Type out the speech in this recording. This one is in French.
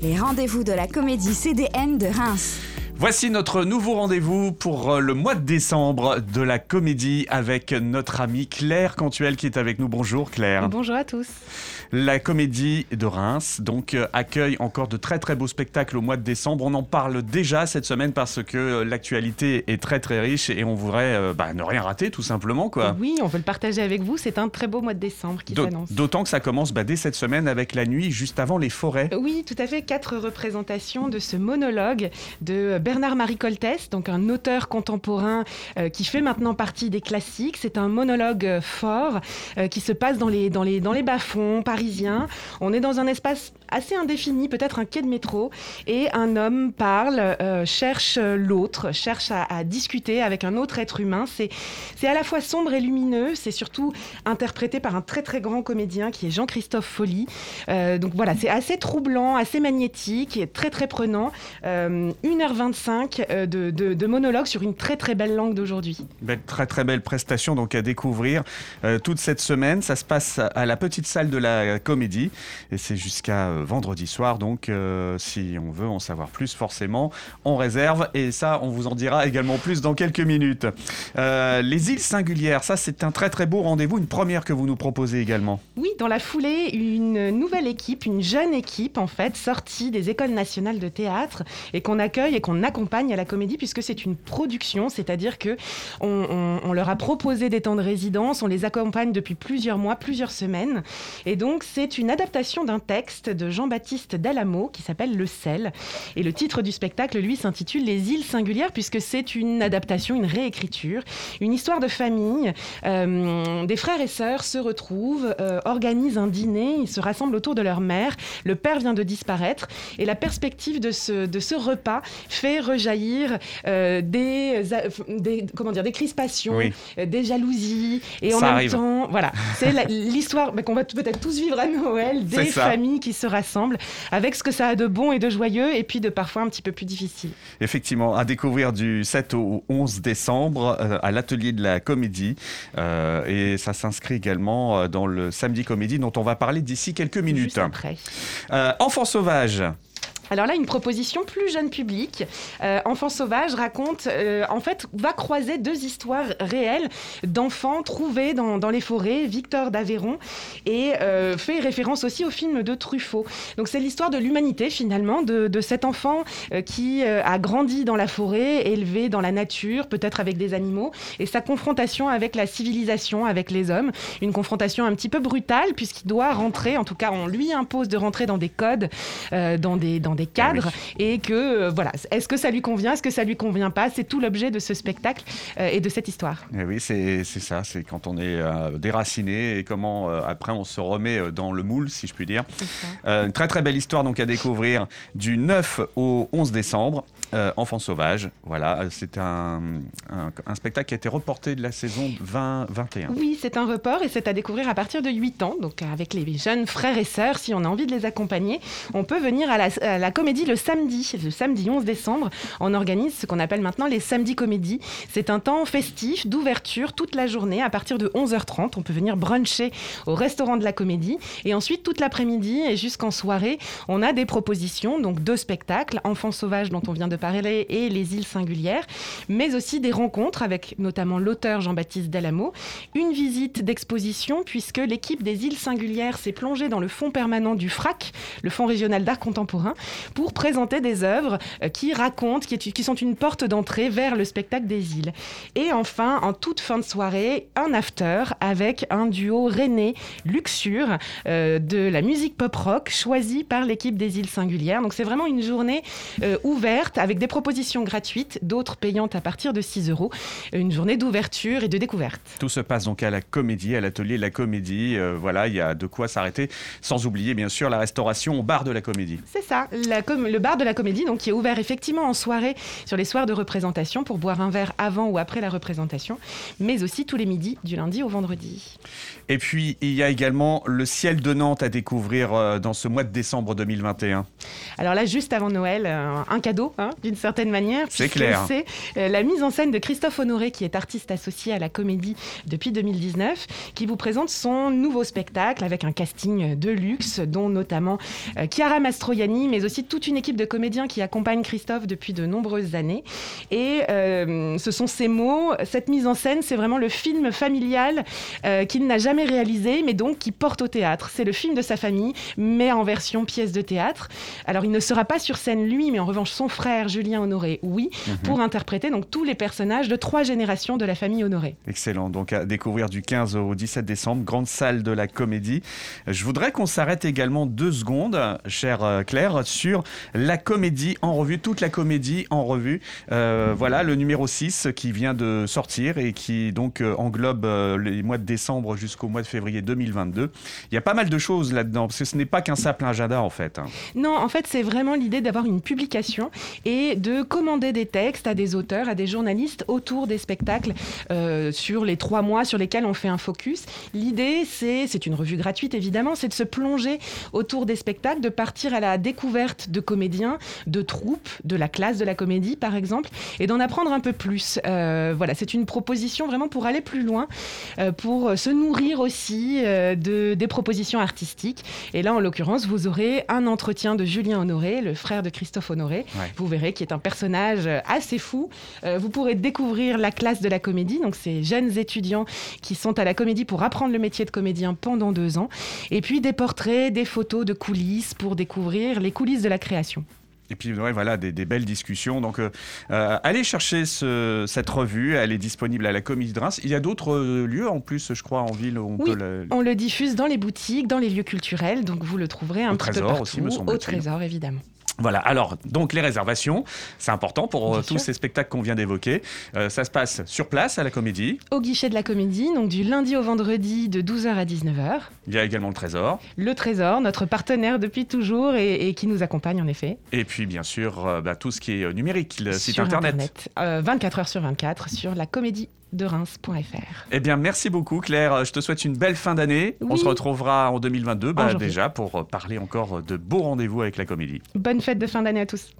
Les rendez-vous de la comédie CDN de Reims. Voici notre nouveau rendez-vous pour euh, le mois de décembre de la comédie avec notre amie Claire Cantuel qui est avec nous. Bonjour Claire. Bonjour à tous. La comédie de Reims donc euh, accueille encore de très très beaux spectacles au mois de décembre. On en parle déjà cette semaine parce que euh, l'actualité est très très riche et on voudrait bah, ne rien rater tout simplement quoi. Oui, on veut le partager avec vous. C'est un très beau mois de décembre qui s'annonce. D'autant que ça commence bah, dès cette semaine avec la nuit juste avant les forêts. Oui, tout à fait. Quatre représentations de ce monologue de Bernard-Marie Coltès, donc un auteur contemporain euh, qui fait maintenant partie des classiques. C'est un monologue euh, fort euh, qui se passe dans les, dans, les, dans les bas-fonds parisiens. On est dans un espace assez indéfini, peut-être un quai de métro, et un homme parle, cherche l'autre, cherche à, discuter avec un autre être humain. C'est, à la fois sombre et lumineux, c'est surtout interprété par un très très grand comédien qui est Jean-Christophe Folly. donc voilà, c'est assez troublant, assez magnétique, et très très prenant. 1h25 euh, de, de, monologues sur une très très belle langue d'aujourd'hui. très très belle prestation donc à découvrir euh, toute cette semaine. Ça se passe à la petite salle de la comédie et c'est jusqu'à euh, vendredi soir. Donc si on veut en savoir plus, forcément, on réserve et ça, on vous en dira également plus dans quelques minutes. les îles singulières, ça c'est un très très beau rendez-vous, une première que vous nous proposez également. Oui, dans la foulée, une nouvelle équipe, une jeune équipe en fait, sortie des écoles nationales de théâtre et qu'on accueille et qu'on accompagne à la comédie puisque c'est une production, c'est-à-dire que on, leur a proposé des temps de résidence, on les accompagne depuis plusieurs mois, plusieurs semaines, et donc c'est une adaptation d'un texte de Jean-Baptiste Dallamo qui s'appelle Le sel, et le titre du spectacle lui s'intitule Les îles singulières puisque c'est une adaptation, une réécriture, une histoire de famille. Euh, des frères et sœurs se retrouvent, euh, organisent un dîner, ils se rassemblent autour de leur mère. Le père vient de disparaître et la perspective de ce, de ce repas fait rejaillir euh, des, des, comment dire, des crispations, des jalousies. Et en même temps, voilà, c'est l'histoire bah, qu'on va peut-être tous vivre à Noël, des familles qui se rassemblent, avec ce que ça a de bon et de joyeux, et puis de parfois un petit peu plus difficile. Effectivement, à découvrir du 7 au 11 décembre euh, à l'atelier de la comédie. et ça s'inscrit également dans le samedi comédie dont on va parler d'ici quelques minutes. Juste après. Enfants sauvages. Alors là, une proposition plus jeune public. Euh, Enfants sauvages raconte, euh, en fait, va croiser deux histoires réelles d'enfants trouvés dans, les forêts, Victor d'Aveyron, et euh, fait référence aussi au film de Truffaut. Donc c'est l'histoire de l'humanité finalement, de, de cet enfant qui a grandi dans la forêt, élevé dans la nature, peut-être avec des animaux, et sa confrontation avec la civilisation, avec les hommes. Une confrontation un petit peu brutale puisqu'il doit rentrer, en tout cas on lui impose de rentrer dans des codes, dans des... Dans des cadres et que euh, voilà, est-ce que ça lui convient, est-ce que ça lui convient pas, c'est tout l'objet de ce spectacle euh, et de cette histoire. Et eh oui, c'est ça, c'est quand on est euh, déraciné et comment après on se remet dans le moule, si je puis dire. une très très belle histoire donc à découvrir du 9 au 11 décembre. Enfants sauvages, voilà, c'est un, spectacle qui a été reporté de la saison 2021. Oui, c'est un report et c'est à découvrir à partir de 8 ans, donc avec les jeunes frères et sœurs, si on a envie de les accompagner, on peut venir à la, à la comédie le samedi. Le samedi 11 décembre, on organise ce qu'on appelle maintenant les samedis comédies. C'est un temps festif d'ouverture toute la journée à partir de 11h30. On peut venir bruncher au restaurant de la comédie. Et ensuite, toute l'après-midi et jusqu'en soirée, on a des propositions, donc deux spectacles, Enfants sauvages dont on vient de et Les îles singulières, mais aussi des rencontres avec notamment l'auteur Jean-Baptiste Delamo, une visite d'exposition puisque l'équipe des îles singulières s'est plongée dans le fonds permanent du FRAC, le Fonds régional d'art contemporain, pour présenter des œuvres euh, qui racontent, qui, sont une porte d'entrée vers le spectacle des îles. Et enfin, en toute fin de soirée, un after avec un duo René Luxure euh, de la musique pop-rock choisi par l'équipe des îles singulières. Donc c'est vraiment une journée euh, ouverte des propositions gratuites, d'autres payantes à partir de 6 euros. Une journée d'ouverture et de découverte. Tout se passe donc à la comédie, à l'atelier de la comédie. voilà, il y a de quoi s'arrêter. Sans oublier bien sûr la restauration au bar de la comédie. C'est ça, le bar de la comédie, donc, qui est ouvert effectivement en soirée sur les soirs de représentation pour boire un verre avant ou après la représentation, mais aussi tous les midis du lundi au vendredi. Et puis, il y a également le ciel de Nantes à découvrir euh, dans ce mois de décembre 2021. Alors là, juste avant Noël, euh, un cadeau, hein, d'une certaine manière. C'est clair. C'est euh, la mise en scène de Christophe Honoré, qui est artiste associé à la comédie depuis 2019, qui vous présente son nouveau spectacle avec un casting de luxe, dont notamment euh, Chiara Mastroianni, mais aussi toute une équipe de comédiens qui accompagnent Christophe depuis de nombreuses années. Et euh, ce sont ces mots, cette mise en scène, c'est vraiment le film familial euh, qu'il n'a jamais réalisé, mais donc qui porte au théâtre. C'est le film de sa famille, mais en version pièce de théâtre. Alors il ne sera pas sur scène lui, mais en revanche son frère Julien Honoré, oui, pour interpréter donc tous les personnages de trois générations de la famille Honoré. Excellent. Donc à découvrir du 15 au 17 décembre, grande salle de la comédie. Je voudrais qu'on s'arrête également deux secondes, chère euh, Claire, sur la comédie en revue, toute la comédie en revue. Euh, voilà le numéro 6 qui vient de sortir et qui donc euh, englobe les mois de décembre jusqu'au mois de février 2022. Il y a pas mal de choses là-dedans, parce que ce n'est pas qu'un simple agenda en fait. hein. Non, en fait, c'est vraiment l'idée d'avoir une publication et de commander des textes à des auteurs, à des journalistes autour des spectacles euh, sur les trois mois sur lesquels on fait un focus. L'idée, c'est, c'est une revue gratuite évidemment, c'est de se plonger autour des spectacles, de partir à la découverte de comédiens, de troupes, de la classe de la comédie par exemple, et d'en apprendre un peu plus. Euh, voilà, c'est une proposition vraiment pour aller plus loin, euh, pour se nourrir aussi de, des propositions artistiques. Et là, en l'occurrence, vous aurez un entretien de Julien Honoré, le frère de Christophe Honoré. Ouais. Vous verrez qui est un personnage euh, assez fou. Euh, vous pourrez découvrir la classe de la comédie, donc ces jeunes étudiants qui sont à la comédie pour apprendre le métier de comédien pendant deux ans. Et puis des portraits, des photos de coulisses pour découvrir les coulisses de la création. Et puis ouais, voilà, des, des belles discussions. Donc euh, allez chercher ce- cette revue, elle est disponible à la Comédie de Reims. Il y a d'autres euh, lieux en plus, je crois, en ville où on Oui, peut le... On le diffuse dans les boutiques, dans les lieux culturels, donc vous le trouverez un Au petit peu Trésor partout. aussi, me Au trésor, évidemment. Voilà, alors, donc les réservations, c'est important pour euh, tous ces spectacles qu'on vient d'évoquer. Euh, ça se passe sur place à la Comédie. Au guichet de la comédie, donc du lundi au vendredi de 12h à 19h. Il y a également le Trésor. Le Trésor, notre partenaire depuis toujours et, et qui nous accompagne en effet. Et puis, bien sûr, euh, bah, tout ce qui est numérique, le site internet. Euh, 24 heures sur 24 sur la comédie de Reims.fr. Eh bien, merci beaucoup, Claire. Je te souhaite une belle fin d'année. On se retrouvera en 2022, bah, déjà, pour euh, parler encore de beaux rendez-vous avec la Comédie. Bonne fête de fin d'année à tous.